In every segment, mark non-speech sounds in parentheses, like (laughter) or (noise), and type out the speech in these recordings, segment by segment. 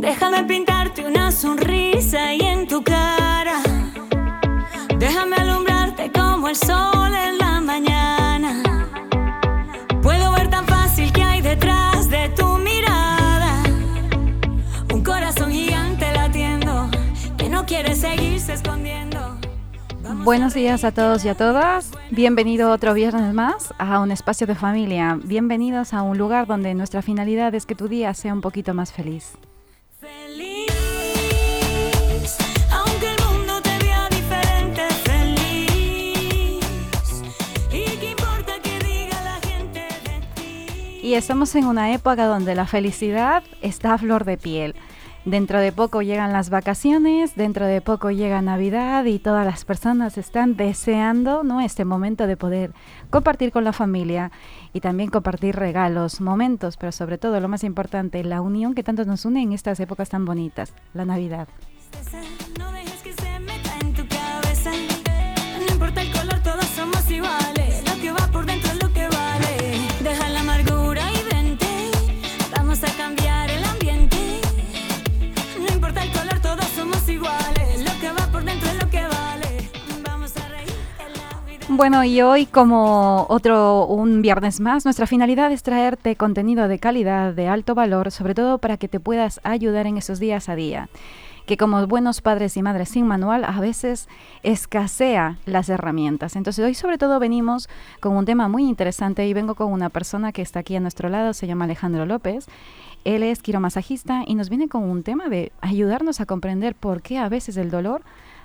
Déjame pintarte una sonrisa y en tu cara. Déjame alumbrarte como el sol en la mañana. Puedo ver tan fácil que hay detrás de tu mirada. Un corazón gigante latiendo que no quiere seguirse escondiendo. Vamos Buenos días a todos y a todas. Bienvenido otro viernes más a un espacio de familia. Bienvenidos a un lugar donde nuestra finalidad es que tu día sea un poquito más. Feliz, Y estamos en una época donde la felicidad está a flor de piel. Dentro de poco llegan las vacaciones, dentro de poco llega Navidad y todas las personas están deseando ¿no? este momento de poder compartir con la familia y también compartir regalos, momentos, pero sobre todo lo más importante, la unión que tanto nos une en estas épocas tan bonitas, la Navidad. Bueno, y hoy como otro un viernes más, nuestra finalidad es traerte contenido de calidad, de alto valor, sobre todo para que te puedas ayudar en esos días a día. Que como buenos padres y madres sin manual, a veces escasea las herramientas. Entonces hoy sobre todo venimos con un tema muy interesante y vengo con una persona que está aquí a nuestro lado, se llama Alejandro López. Él es quiromasajista y nos viene con un tema de ayudarnos a comprender por qué a veces el dolor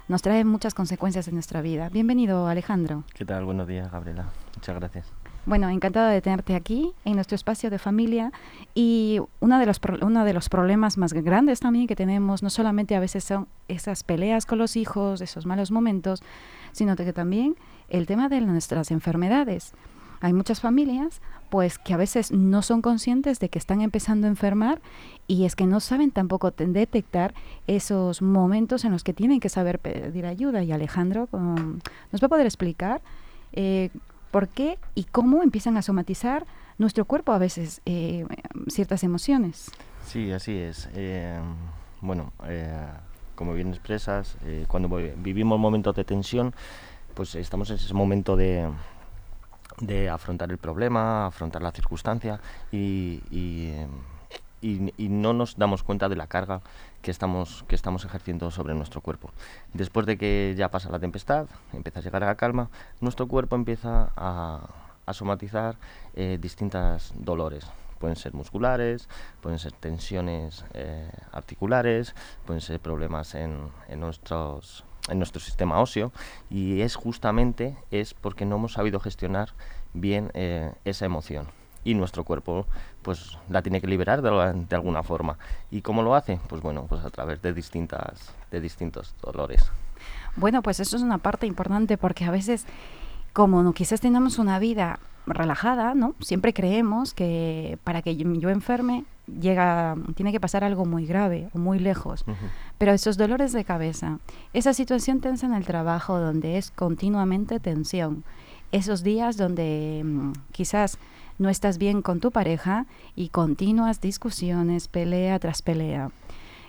nos trae muchas consecuencias en nuestra vida. Bienvenido, Alejandro. ¿Qué tal? Buenos días, Gabriela. Muchas gracias. Bueno, encantada de tenerte aquí en nuestro espacio de familia y uno de los pro- uno de los problemas más grandes también que tenemos no solamente a veces son esas peleas con los hijos, esos malos momentos, sino que también el tema de nuestras enfermedades. Hay muchas familias pues que a veces no son conscientes de que están empezando a enfermar y es que no saben tampoco te- detectar esos momentos en los que tienen que saber pedir ayuda y Alejandro um, nos va a poder explicar eh, por qué y cómo empiezan a somatizar nuestro cuerpo a veces eh, ciertas emociones. Sí, así es. Eh, bueno, eh, como bien expresas, cuando vi- vivimos momentos de tensión, pues estamos en ese momento de, de afrontar el problema, afrontar la circunstancia y, y, y- no nos damos cuenta de la carga que estamos, que estamos ejerciendo sobre nuestro cuerpo. Después de que ya pasa la tempestad, empieza a llegar a la calma, nuestro cuerpo empieza a, somatizar eh, distintos dolores. Pueden ser musculares, pueden ser tensiones eh, articulares, pueden ser problemas en, en nuestros en nuestro sistema óseo y es justamente es porque no hemos sabido gestionar bien eh, esa emoción. Y nuestro cuerpo pues la tiene que liberar de, de alguna forma. Y cómo lo hace pues bueno pues a través de distintas de distintos dolores. Bueno, pues eso es una parte importante porque a veces, como quizás tenemos una vida relajada, ¿no? Siempre creemos que para que yo enferme llega, tiene que pasar algo muy grave o muy lejos. Pero esos dolores de cabeza, esa situación tensa en el trabajo donde es continuamente tensión, esos días donde mm, quizás no estás bien con tu pareja y continuas discusiones, pelea tras pelea.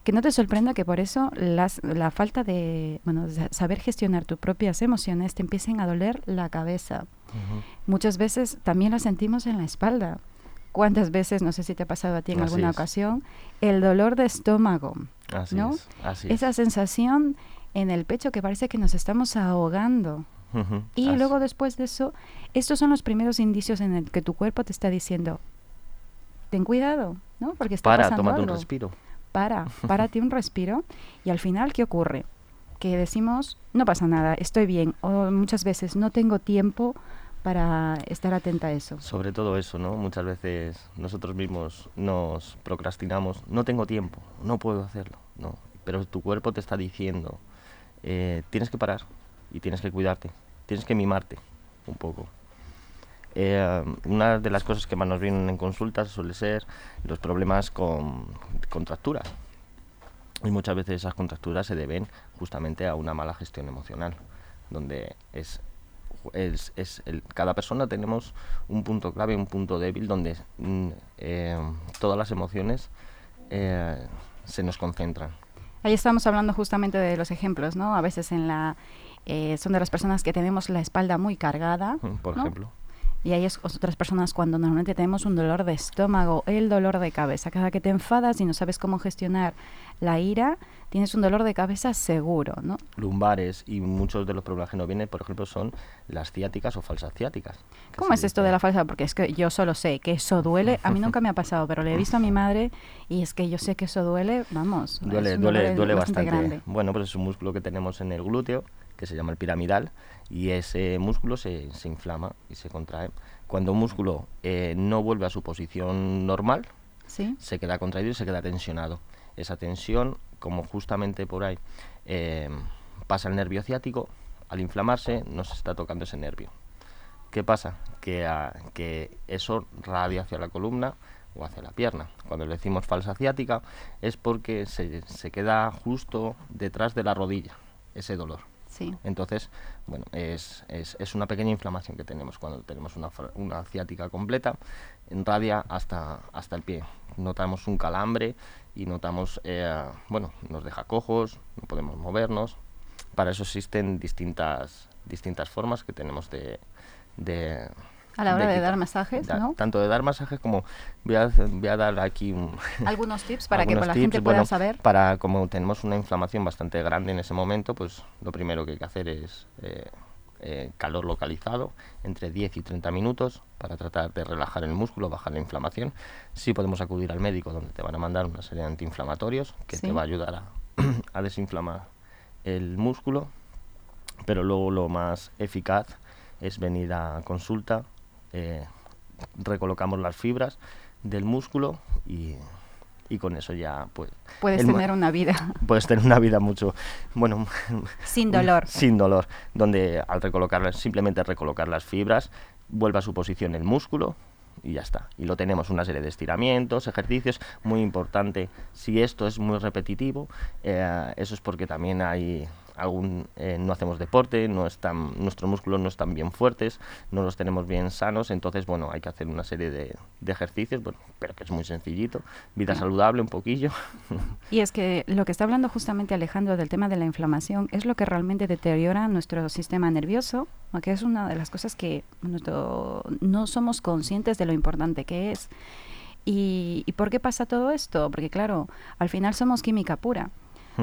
Que no te sorprenda que por eso las- la falta de bueno, saber gestionar tus propias emociones te empiecen a doler la cabeza. Muchas veces también la sentimos en la espalda. ¿Cuántas veces, no sé si te ha pasado a ti en Así alguna es. ocasión, el dolor de estómago? así ¿no? es así esa es. sensación en el pecho que parece que nos estamos ahogando. Y Así- luego después de eso, estos son los primeros indicios en el que tu cuerpo te está diciendo, ten cuidado, ¿no? Porque está para pasando un respiro Para, párate un respiro. Y al final, ¿qué ocurre? Que decimos, no pasa nada, estoy bien. O muchas veces, no tengo tiempo para estar atenta a eso. Sobre todo eso, ¿no? Muchas veces nosotros mismos nos procrastinamos. No tengo tiempo, no puedo hacerlo, ¿no? Pero tu cuerpo te está diciendo, eh, tienes que parar y tienes que cuidarte, tienes que mimarte un poco. Eh, una de las cosas que más nos vienen en consultas suele ser los problemas con contracturas. Y muchas veces esas contracturas se deben justamente a una mala gestión emocional, donde es, es, es el- cada persona tenemos un punto clave, un punto débil, donde mm, eh, todas las emociones eh, se nos concentran. Ahí estamos hablando justamente de los ejemplos, ¿no? A veces en la eh, son de las personas que tenemos la espalda muy cargada, por ¿no? ejemplo. Y hay otras personas cuando normalmente tenemos un dolor de estómago, el dolor de cabeza. Cada que te enfadas y no sabes cómo gestionar la ira, tienes un dolor de cabeza seguro, ¿no? Lumbares y muchos de los problemas que nos vienen, por ejemplo, son las ciáticas o falsas ciáticas. ¿Cómo es esto de la falsa? Porque es que yo solo sé que eso duele. A mí nunca me ha pasado, pero le he visto a mi (laughs) madre y es que yo sé que eso duele, vamos. Duele, duele, duele bastante. grande. Bueno, pues es un músculo que tenemos en el glúteo, que se llama el piramidal, y ese músculo se, se inflama y se contrae. Cuando un músculo eh, no vuelve a su posición normal, ¿Sí? se queda contraído y se queda tensionado. Esa tensión, como justamente por ahí eh, pasa el nervio ciático, al inflamarse nos está tocando ese nervio. ¿Qué pasa? Que, ah, que eso radia hacia la columna o hacia la pierna. Cuando le decimos falsa ciática es porque se, se queda justo detrás de la rodilla ese dolor. Entonces, bueno, es, es, es una pequeña inflamación que tenemos cuando tenemos una, una ciática completa, en radia hasta, hasta el pie. Notamos un calambre y notamos, eh, bueno, nos deja cojos, no podemos movernos. Para eso existen distintas, distintas formas que tenemos de A la hora de dar masajes, Da- ¿no? Tanto de dar masajes como voy a, voy a dar aquí un, (laughs) Algunos tips para que la tips, gente pueda bueno, saber. Para, como tenemos una inflamación bastante grande en ese momento, pues lo primero que hay que hacer es eh, eh, calor localizado, entre 10 y 30 minutos, para tratar de relajar el músculo, bajar la inflamación. Sí podemos acudir al médico, donde te van a mandar una serie de antiinflamatorios, que Sí. te va a ayudar a, (clears throat) a desinflamar el músculo, pero luego lo más eficaz es venir a consulta, eh, recolocamos las fibras del músculo y, y con eso ya pues Puedes tener una vida. (laughs) puedes tener una vida mucho bueno sin dolor. sin dolor donde al recolocar simplemente recolocar las fibras vuelve a su posición el músculo y ya está. Y lo tenemos una serie de estiramientos ejercicios muy importante. Si esto es muy repetitivo eh, eso es porque también hay algún eh, no hacemos deporte no están nuestros músculos no están bien fuertes no los tenemos bien sanos entonces bueno hay que hacer una serie de, de ejercicios bueno pero que es muy sencillito vida saludable un poquillo (laughs) Y es que lo que está hablando justamente Alejandro del tema de la inflamación es lo que realmente deteriora nuestro sistema nervioso, que es una de las cosas que nuestro- no somos conscientes de lo importante que es. ¿Y, ¿Y por qué pasa todo esto? Porque claro, al final somos química pura.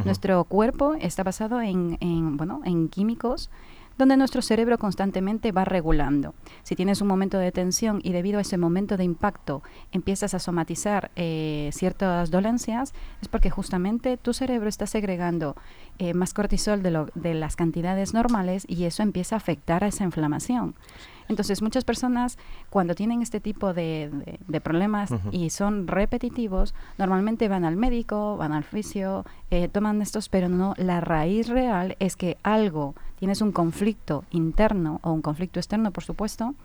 Nuestro cuerpo está basado en, en, bueno, en químicos donde nuestro cerebro constantemente va regulando. Si tienes un momento de tensión y debido a ese momento de impacto empiezas a somatizar eh, ciertas dolencias, es porque justamente tu cerebro está segregando eh, más cortisol de, lo- de las cantidades normales y eso empieza a afectar a esa inflamación. Entonces, muchas personas cuando tienen este tipo de, de- de problemas y son repetitivos, normalmente van al médico, van al fisio, eh, toman estos, pero no, la raíz real es que algo, tienes un conflicto interno o un conflicto externo, por supuesto,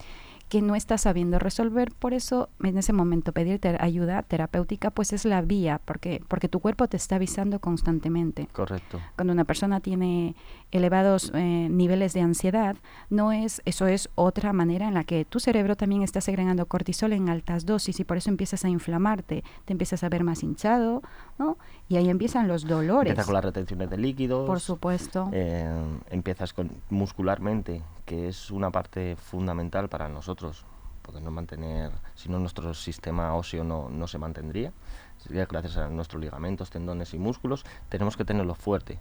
que no estás sabiendo resolver, por eso en ese momento pedir ter- ayuda terapéutica pues es la vía, porque, porque tu cuerpo te está avisando constantemente. Correcto. Cuando una persona tiene elevados eh, niveles de ansiedad, no es eso es otra manera en la que tu cerebro también está segregando cortisol en altas dosis y por eso empiezas a inflamarte, te empiezas a ver más hinchado, ¿no? Y ahí empiezan los dolores. Empieza con las retenciones de líquidos. Por supuesto. eh, empiezas con muscularmente, que es una parte fundamental para nosotros, podernos mantener, si no nuestro sistema óseo no, no se mantendría. Sería gracias a nuestros ligamentos, tendones y músculos, tenemos que tenerlo fuerte,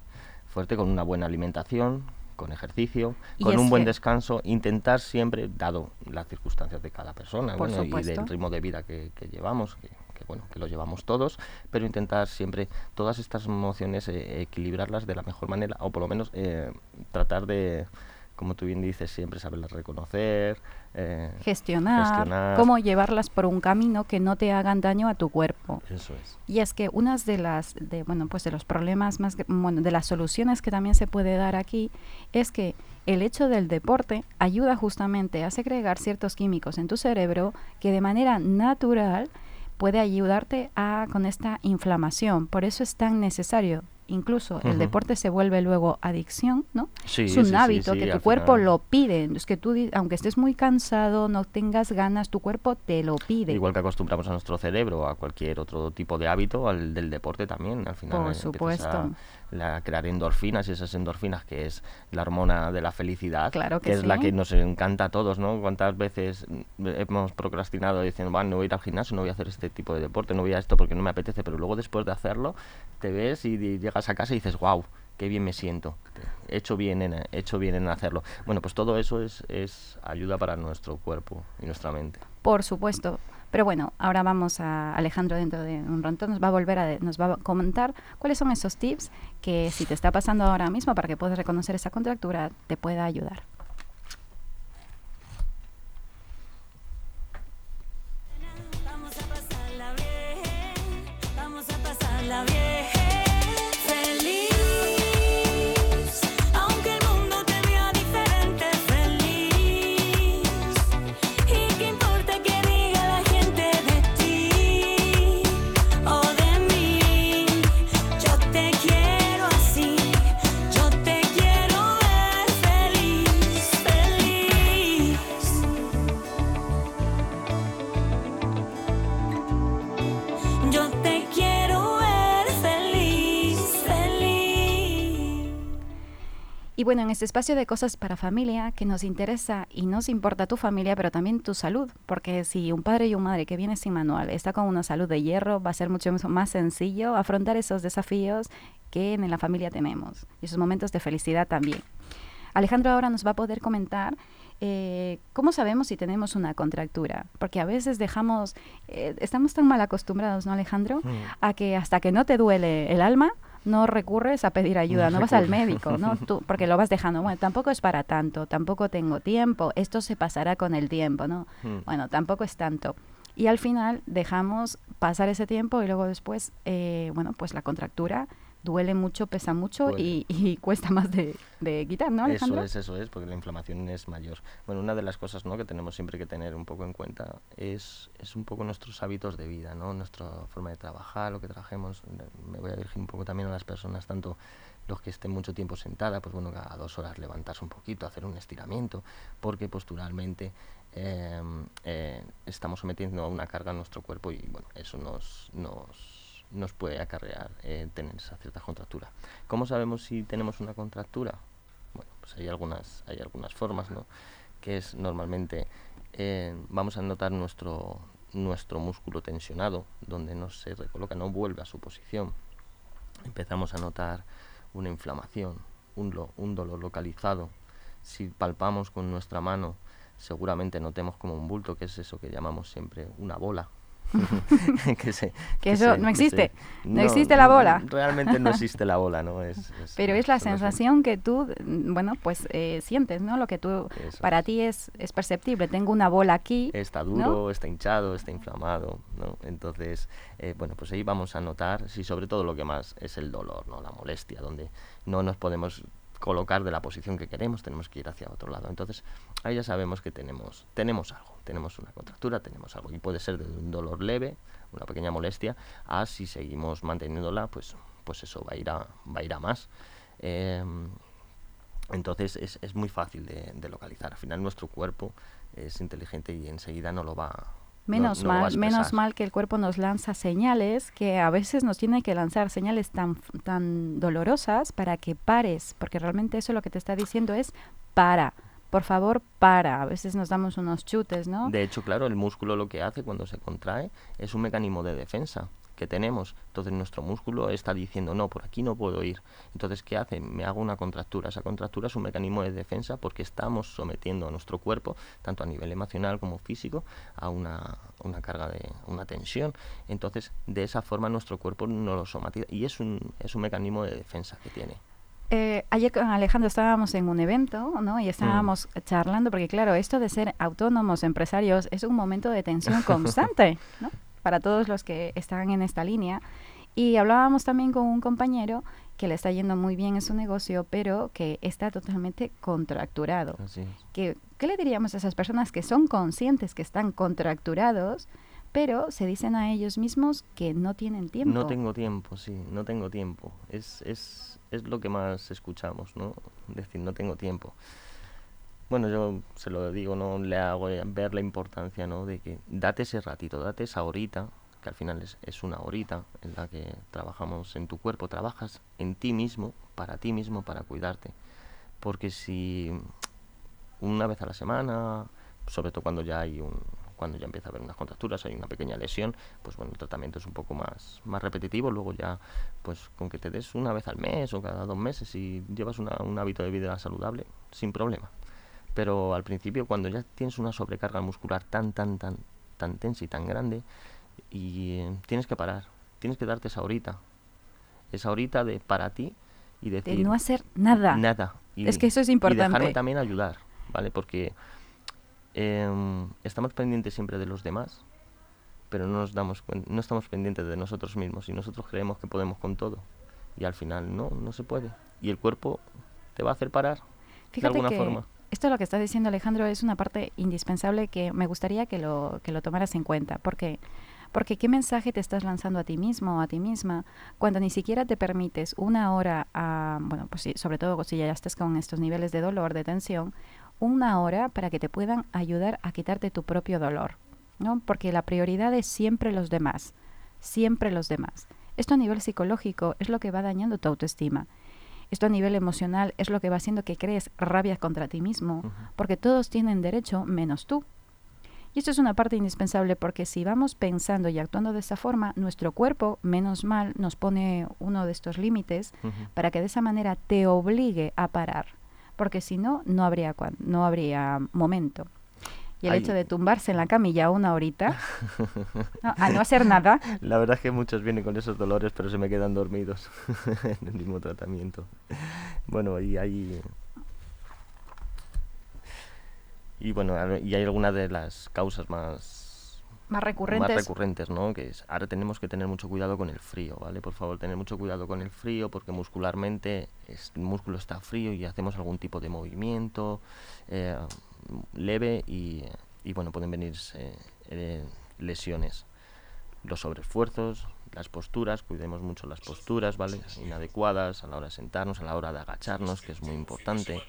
fuerte con una buena alimentación, con ejercicio, Y con un buen descanso, intentar siempre, dado las circunstancias de cada persona bueno, y del ritmo de vida que, que llevamos, que, que, bueno, que lo llevamos todos, pero intentar siempre todas estas emociones eh, equilibrarlas de la mejor manera, o por lo menos eh, tratar de, como tú bien dices, siempre saberlas reconocer, eh, gestionar, gestionar. cómo llevarlas por un camino que no te hagan daño a tu cuerpo. Eso es. Y es que una de las, de, bueno, pues de los problemas más, bueno, de las soluciones que también se puede dar aquí es que el hecho del deporte ayuda justamente a segregar ciertos químicos en tu cerebro que de manera natural puede ayudarte a con esta inflamación. Por eso es tan necesario incluso el deporte se vuelve luego adicción, ¿no? Sí, es un sí, hábito sí, que tu cuerpo final- lo pide. Es que tú, aunque estés muy cansado, no tengas ganas, tu cuerpo te lo pide. Igual que acostumbramos a nuestro cerebro a cualquier otro tipo de hábito, al del deporte también, al final Por supuesto. a, la- crear endorfinas y esas endorfinas que es la hormona de la felicidad, Claro que es la que nos encanta a todos, ¿no? ¿Cuántas veces hemos procrastinado diciendo, "Va, no voy a ir al gimnasio, no voy a hacer este tipo de deporte, no voy a esto porque no me apetece, pero luego después de hacerlo te ves y, llegas a casa y dices, wow, qué bien me siento, he hecho bien en, he hecho bien en hacerlo. Bueno, pues todo eso es, es ayuda para nuestro cuerpo y nuestra mente. Por supuesto. Pero bueno, ahora vamos a Alejandro dentro de un rato nos va a volver a nos va a comentar cuáles son esos tips que si te está pasando ahora mismo para que puedas reconocer esa contractura te pueda ayudar. Y bueno, en este espacio de cosas para familia que nos interesa y nos importa tu familia, pero también tu salud, porque si un padre y una madre que viene sin manual está con una salud de hierro, va a ser mucho más sencillo afrontar esos desafíos que en la familia tenemos y esos momentos de felicidad también. Alejandro ahora nos va a poder comentar eh, cómo sabemos si tenemos una contractura, porque a veces dejamos, eh, estamos tan mal acostumbrados, ¿no, Alejandro? Mm. A que hasta que no te duele el alma, no recurres a pedir ayuda, no vas al médico, ¿no? (laughs) Tú, porque lo vas dejando. Bueno, tampoco es para tanto, tampoco tengo tiempo, esto se pasará con el tiempo, ¿no? Mm. Bueno, tampoco es tanto. Y al final dejamos pasar ese tiempo y luego después, eh, bueno, pues la contractura duele mucho, pesa mucho y, y (laughs) cuesta más de, de quitar, ¿no, Alejandro? Eso es, eso es, porque la inflamación es mayor. Bueno, una de las cosas ¿no? que tenemos siempre que tener un poco en cuenta es, es un poco nuestros hábitos de vida, ¿no? nuestra forma de trabajar, lo que trabajemos. Me voy a dirigir un poco también a las personas, tanto los que estén mucho tiempo sentada, pues bueno, cada dos horas levantarse un poquito, hacer un estiramiento, porque posturalmente eh, eh, estamos sometiendo a una carga a nuestro cuerpo y bueno, eso nos, nos, nos puede acarrear eh, tener esa cierta contractura. ¿Cómo sabemos si tenemos una contractura? Bueno, pues hay algunas, hay algunas formas, ¿no? Que es normalmente eh, vamos a notar nuestro, nuestro músculo tensionado, donde no se recoloca, no vuelve a su posición. Empezamos a notar una inflamación, un, lo- un dolor localizado. Si palpamos con nuestra mano, seguramente notemos como un bulto, que es eso que llamamos siempre una bola. (laughs) que se- Que eso se- no se- existe. No existe la bola. Realmente no (laughs) existe la bola, ¿no? Es, es- Pero es la sensación que tú, bueno, pues eh, sientes, ¿no? Lo que tú, Eso para ti es, es perceptible. Tengo una bola aquí. Está ¿no? duro, está hinchado, está inflamado, ¿no? Entonces, eh, bueno, pues ahí vamos a notar, sí, sobre todo lo que más es el dolor, ¿no? La molestia, donde no nos podemos colocar de la posición que queremos, tenemos que ir hacia otro lado. Entonces, ahí ya sabemos que tenemos, tenemos algo, tenemos una contractura, tenemos algo. Y puede ser de un dolor leve, una pequeña molestia, a si seguimos manteniéndola, pues, pues eso va a ir a, va a, ir a más. Em, entonces es, es muy fácil de, de localizar. Al final nuestro cuerpo es inteligente y enseguida no lo va no- Menos no mal, menos mal que el cuerpo nos lanza señales que a veces nos tiene que lanzar señales tan, tan dolorosas para que pares, porque realmente eso lo que te está diciendo es para, por favor, para. A veces nos damos unos chutes, ¿no? De hecho, claro, el músculo lo que hace cuando se contrae es un mecanismo de defensa que tenemos. Entonces nuestro músculo está diciendo, no, por aquí no puedo ir. Entonces, ¿qué hace? Me hago una contractura. Esa contractura es un mecanismo de defensa porque estamos sometiendo a nuestro cuerpo, tanto a nivel emocional como físico, a una, una carga de una tensión. Entonces, de esa forma nuestro cuerpo no lo somatiza y es un, es un mecanismo de defensa que tiene. Eh, ayer con Alejandro estábamos en un evento, ¿no? Y estábamos charlando, porque claro, esto de ser autónomos, empresarios, es un momento de tensión (laughs) constante, ¿no? Para todos los que están en esta línea. Y hablábamos también con un compañero que le está yendo muy bien en su negocio, pero que está totalmente contracturado. Así es. ¿Qué, ¿Qué le diríamos a esas personas que son conscientes que están contracturados, pero se dicen a ellos mismos que no tienen tiempo. No tengo tiempo, sí, no tengo tiempo. Es, es, es lo que más escuchamos, ¿no? Decir, no tengo tiempo. Bueno, yo se lo digo, no le hago ver la importancia, ¿no? De que date ese ratito, date esa horita, que al final es, es una horita en la que trabajamos en tu cuerpo, trabajas en ti mismo, para ti mismo, para cuidarte. Porque si una vez a la semana, sobre todo cuando ya hay un, cuando ya empieza a haber unas contracturas, hay una pequeña lesión, pues bueno, el tratamiento es un poco más, más repetitivo, luego ya, pues con que te des una vez al mes o cada dos meses y llevas una, un hábito de vida saludable, sin problema. Pero al principio, cuando ya tienes una sobrecarga muscular tan, tan, tan, tan tensa y tan grande, y eh, tienes que parar, tienes que darte esa horita, esa horita de para ti y decir... De no hacer nada. Nada. es que eso es importante. Y dejarme también ayudar, ¿vale? Porque Em, estamos pendientes siempre de los demás, pero no nos damos no estamos pendientes de nosotros mismos y nosotros creemos que podemos con todo y al final no, no se puede y el cuerpo te va a hacer parar de alguna forma. Esto lo que está diciendo Alejandro es una parte indispensable que me gustaría que lo, que lo tomaras en cuenta, porque porque qué mensaje te estás lanzando a ti mismo o a ti misma cuando ni siquiera te permites una hora, a, bueno, pues sobre todo si ya estás con estos niveles de dolor, de tensión, una hora para que te puedan ayudar a quitarte tu propio dolor, ¿no? Porque la prioridad es siempre los demás, siempre los demás. Esto a nivel psicológico es lo que va dañando tu autoestima. Esto a nivel emocional es lo que va haciendo que crees rabia contra ti mismo, porque todos tienen derecho menos tú. Y esto es una parte indispensable porque si vamos pensando y actuando de esa forma, nuestro cuerpo, menos mal, nos pone uno de estos límites para que de esa manera te obligue a parar porque si no, no habría, no habría momento. Y el hecho de tumbarse en la camilla una horita, (laughs) a no hacer nada. La verdad es que muchos vienen con esos dolores, pero se me quedan dormidos (laughs) en el mismo tratamiento. Bueno, y hay... Y bueno, y hay algunas de las causas más más recurrentes. Más recurrentes, ¿no? Que es, ahora tenemos que tener mucho cuidado con el frío, ¿vale? Por favor, tener mucho cuidado con el frío porque muscularmente el músculo está frío y hacemos algún tipo de movimiento eh, leve y, y, bueno, pueden venir eh, lesiones. Los sobreesfuerzos, las posturas, cuidemos mucho las posturas, ¿vale? Inadecuadas a la hora de sentarnos, a la hora de agacharnos, que es muy importante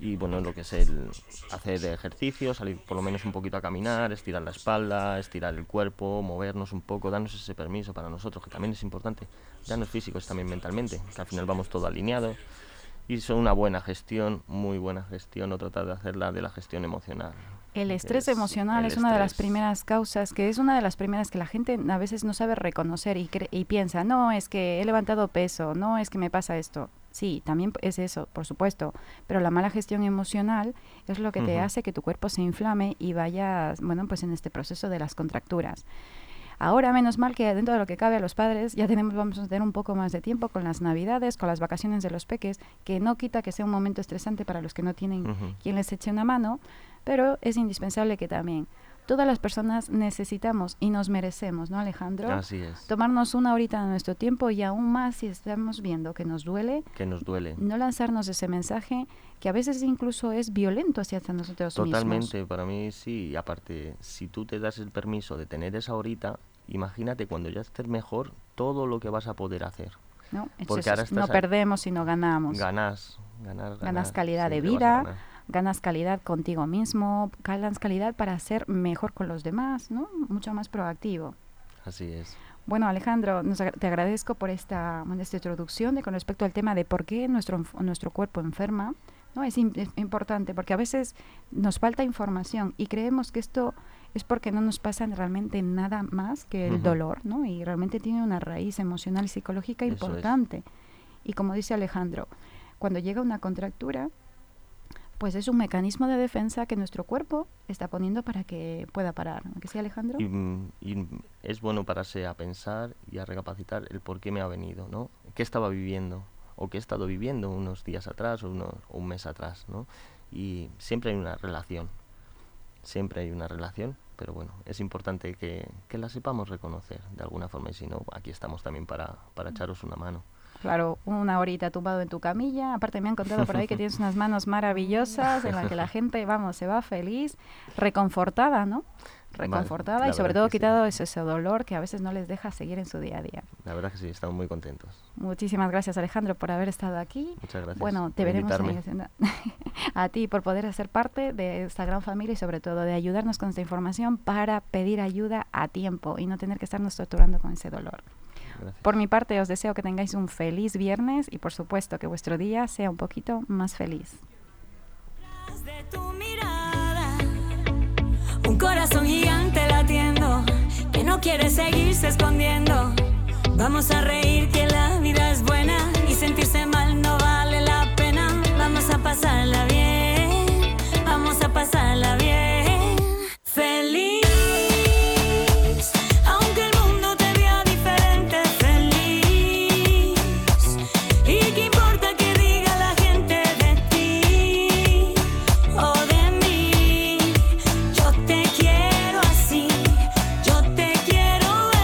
y bueno, lo que es el hacer ejercicio, salir por lo menos un poquito a caminar, estirar la espalda, estirar el cuerpo, movernos un poco, darnos ese permiso para nosotros, que también es importante, darnos físicos también mentalmente, que al final vamos todo alineado y son una buena gestión, muy buena gestión, o tratar de hacerla de la gestión emocional. El estrés emocional es una de las primeras causas, que es una de las primeras que la gente a veces no sabe reconocer y, y piensa, no, es que he levantado peso, no, es que me pasa esto. Sí, también es eso, por supuesto, pero la mala gestión emocional es lo que te hace que tu cuerpo se inflame y vayas, bueno, pues en este proceso de las contracturas. Ahora, menos mal que dentro de lo que cabe a los padres, ya tenemos, vamos a tener un poco más de tiempo con las navidades, con las vacaciones de los peques, que no quita que sea un momento estresante para los que no tienen quien les eche una mano, pero es indispensable que también todas las personas necesitamos y nos merecemos, ¿no, Alejandro? Así es. Tomarnos una horita de nuestro tiempo y aún más si estamos viendo que nos duele. Que nos duele. No lanzarnos ese mensaje que a veces incluso es violento hacia nosotros mismos. Totalmente, para mí sí. Y aparte, si tú te das el permiso de tener esa horita, imagínate cuando ya estés mejor todo lo que vas a poder hacer. No, Porque ahora no perdemos, sino ganamos. Ganas, ganar, ganas calidad de vida ganas calidad contigo mismo, ganas calidad para ser mejor con los demás, ¿no? Mucho más proactivo. Así es. Bueno, Alejandro, te agradezco por esta, esta introducción de, con respecto al tema de por qué nuestro, nuestro cuerpo enferma. ¿no? Es, importante porque a veces nos falta información y creemos que esto es porque no nos pasa realmente nada más que el dolor, ¿no? Y realmente tiene una raíz emocional y psicológica importante. Y como dice Alejandro, cuando llega una contractura, pues es un mecanismo de defensa que nuestro cuerpo está poniendo para que pueda parar. ¿No que sí, Alejandro? Y, es bueno pararse a pensar y a recapacitar el por qué me ha venido, ¿no? ¿Qué estaba viviendo? O qué he estado viviendo unos días atrás o, un mes atrás, ¿no? Y siempre hay una relación, siempre hay una relación, pero bueno, es importante que, que la sepamos reconocer de alguna forma y si no, aquí estamos también para, para echaros una mano. Claro, una horita tumbado en tu camilla. Aparte me han contado por ahí que tienes unas manos maravillosas en las que la (laughs) gente, vamos, se va feliz, reconfortada, ¿no? reconfortada y sobre todo quitado ese, dolor que a veces no les deja seguir en su día a día. La verdad que sí, estamos muy contentos. Muchísimas gracias Alejandro por haber estado aquí. Muchas gracias. Bueno, te veremos (laughs) a ti por poder ser parte de esta gran familia y sobre todo de ayudarnos con esta información para pedir ayuda a tiempo y no tener que estarnos torturando con ese dolor. Por mi parte os deseo que tengáis un feliz viernes y por supuesto que vuestro día sea un poquito más feliz. Un corazón gigante latiendo que no quiere seguirse escondiendo. Vamos a reír que